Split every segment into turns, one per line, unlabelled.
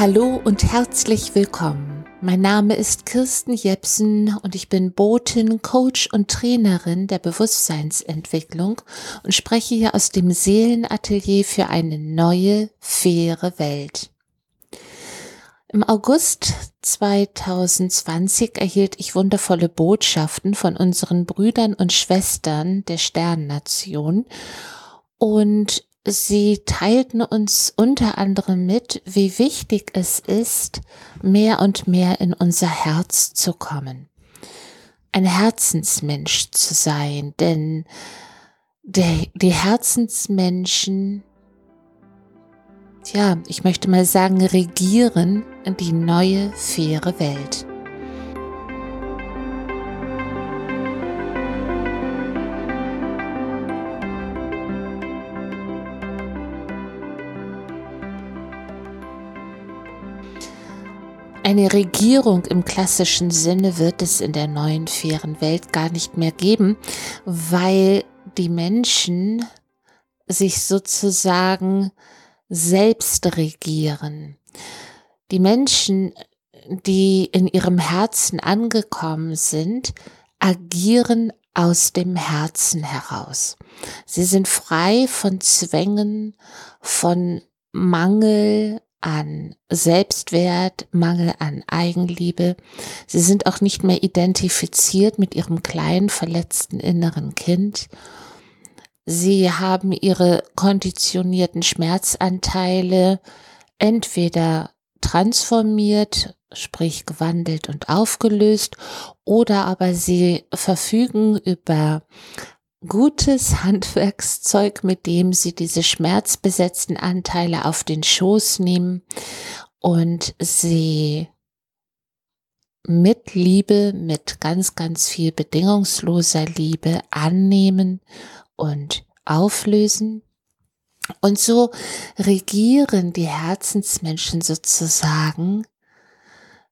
Hallo und herzlich willkommen. Mein Name ist Kirsten Jepsen und ich bin Botin, Coach und Trainerin der Bewusstseinsentwicklung und spreche hier aus dem Seelenatelier für eine neue, faire Welt. Im August 2020 erhielt ich wundervolle Botschaften von unseren Brüdern und Schwestern der Sternnation und Sie teilten uns unter anderem mit, wie wichtig es ist, mehr und mehr in unser Herz zu kommen. Ein Herzensmensch zu sein, denn der, die Herzensmenschen, ja, ich möchte mal sagen, regieren die neue, faire Welt. Eine Regierung im klassischen Sinne wird es in der neuen fairen Welt gar nicht mehr geben, weil die Menschen sich sozusagen selbst regieren. Die Menschen, die in ihrem Herzen angekommen sind, agieren aus dem Herzen heraus. Sie sind frei von Zwängen, von Mangel, an Selbstwert, Mangel an Eigenliebe. Sie sind auch nicht mehr identifiziert mit ihrem kleinen, verletzten inneren Kind. Sie haben ihre konditionierten Schmerzanteile entweder transformiert, sprich gewandelt und aufgelöst, oder aber sie verfügen über gutes Handwerkszeug, mit dem sie diese schmerzbesetzten Anteile auf den Schoß nehmen und sie mit Liebe, mit ganz, ganz viel bedingungsloser Liebe annehmen und auflösen. Und so regieren die Herzensmenschen sozusagen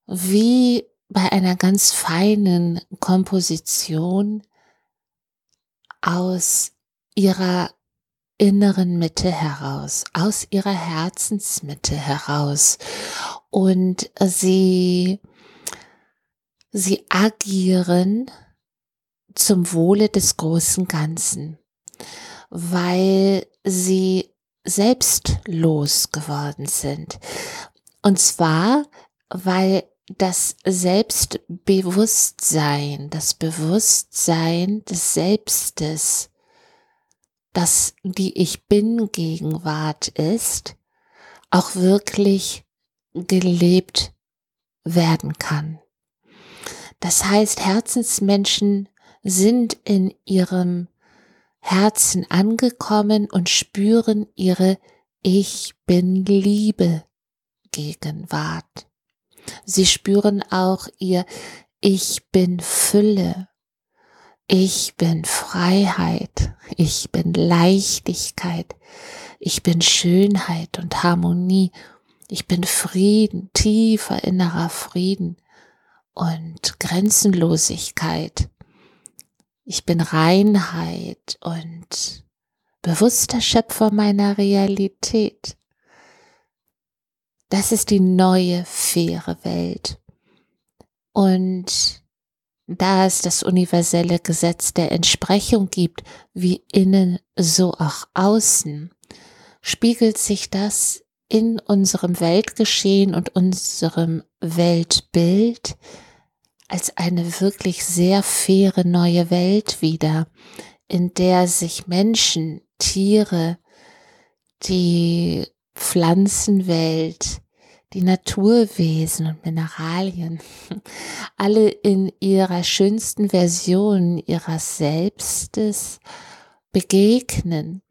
wie bei einer ganz feinen Komposition aus ihrer inneren Mitte heraus, aus ihrer Herzensmitte heraus. Und sie, sie agieren zum Wohle des großen Ganzen, weil sie selbstlos geworden sind. Und zwar, weil das Selbstbewusstsein, das Bewusstsein des Selbstes, das die Ich bin Gegenwart ist, auch wirklich gelebt werden kann. Das heißt, Herzensmenschen sind in ihrem Herzen angekommen und spüren ihre Ich bin Liebe Gegenwart. Sie spüren auch ihr Ich bin Fülle. Ich bin Freiheit. Ich bin Leichtigkeit. Ich bin Schönheit und Harmonie. Ich bin Frieden, tiefer innerer Frieden und Grenzenlosigkeit. Ich bin Reinheit und bewusster Schöpfer meiner Realität. Das ist die neue, faire Welt. Und da es das universelle Gesetz der Entsprechung gibt, wie innen so auch außen, spiegelt sich das in unserem Weltgeschehen und unserem Weltbild als eine wirklich sehr faire neue Welt wieder, in der sich Menschen, Tiere, die Pflanzenwelt, die Naturwesen und Mineralien, alle in ihrer schönsten Version ihres Selbstes begegnen,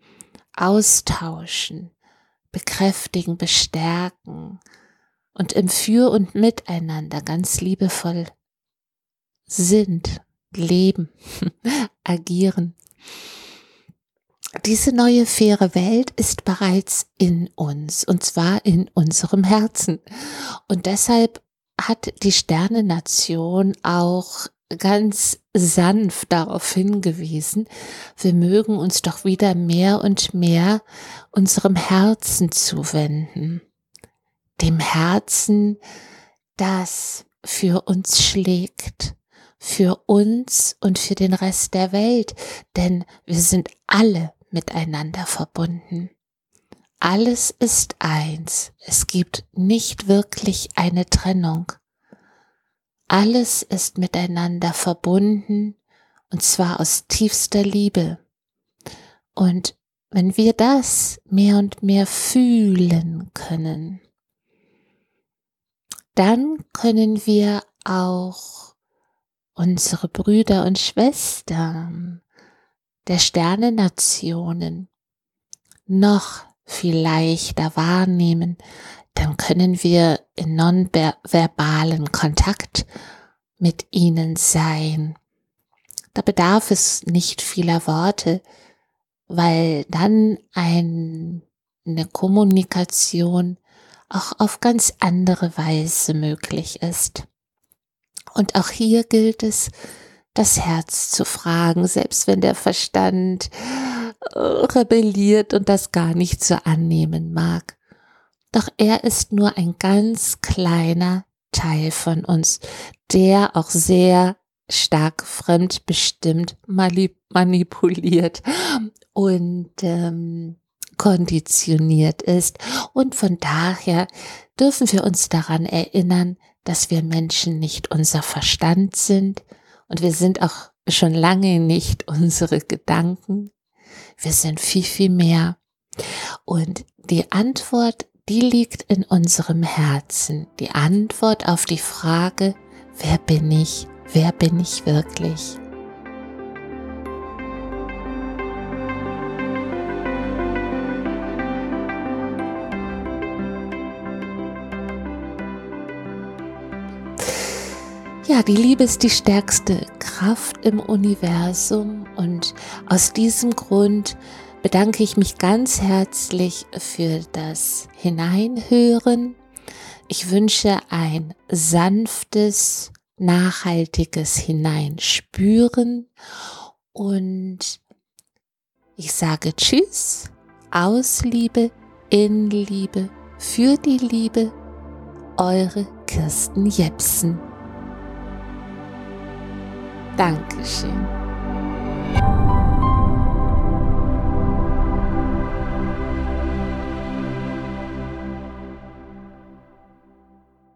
austauschen, bekräftigen, bestärken und im Für und Miteinander ganz liebevoll sind, leben, agieren. Diese neue faire Welt ist bereits in uns und zwar in unserem Herzen. Und deshalb hat die Sternenation auch ganz sanft darauf hingewiesen, wir mögen uns doch wieder mehr und mehr unserem Herzen zuwenden. dem Herzen, das für uns schlägt, für uns und für den Rest der Welt, denn wir sind alle miteinander verbunden. Alles ist eins, es gibt nicht wirklich eine Trennung. Alles ist miteinander verbunden und zwar aus tiefster Liebe. Und wenn wir das mehr und mehr fühlen können, dann können wir auch unsere Brüder und Schwestern der Sternennationen noch viel leichter wahrnehmen, dann können wir in nonverbalen Kontakt mit ihnen sein. Da bedarf es nicht vieler Worte, weil dann ein, eine Kommunikation auch auf ganz andere Weise möglich ist. Und auch hier gilt es, das Herz zu fragen, selbst wenn der Verstand äh, rebelliert und das gar nicht so annehmen mag. Doch er ist nur ein ganz kleiner Teil von uns, der auch sehr stark fremdbestimmt manipuliert und ähm, konditioniert ist. Und von daher dürfen wir uns daran erinnern, dass wir Menschen nicht unser Verstand sind und wir sind auch schon lange nicht unsere Gedanken. Wir sind viel, viel mehr. Und die Antwort, die liegt in unserem Herzen. Die Antwort auf die Frage, wer bin ich? Wer bin ich wirklich? Ja, die Liebe ist die stärkste Kraft im Universum und aus diesem Grund bedanke ich mich ganz herzlich für das Hineinhören. Ich wünsche ein sanftes, nachhaltiges Hineinspüren und ich sage Tschüss, aus Liebe, in Liebe, für die Liebe, eure Kirsten Jepsen. Dankeschön.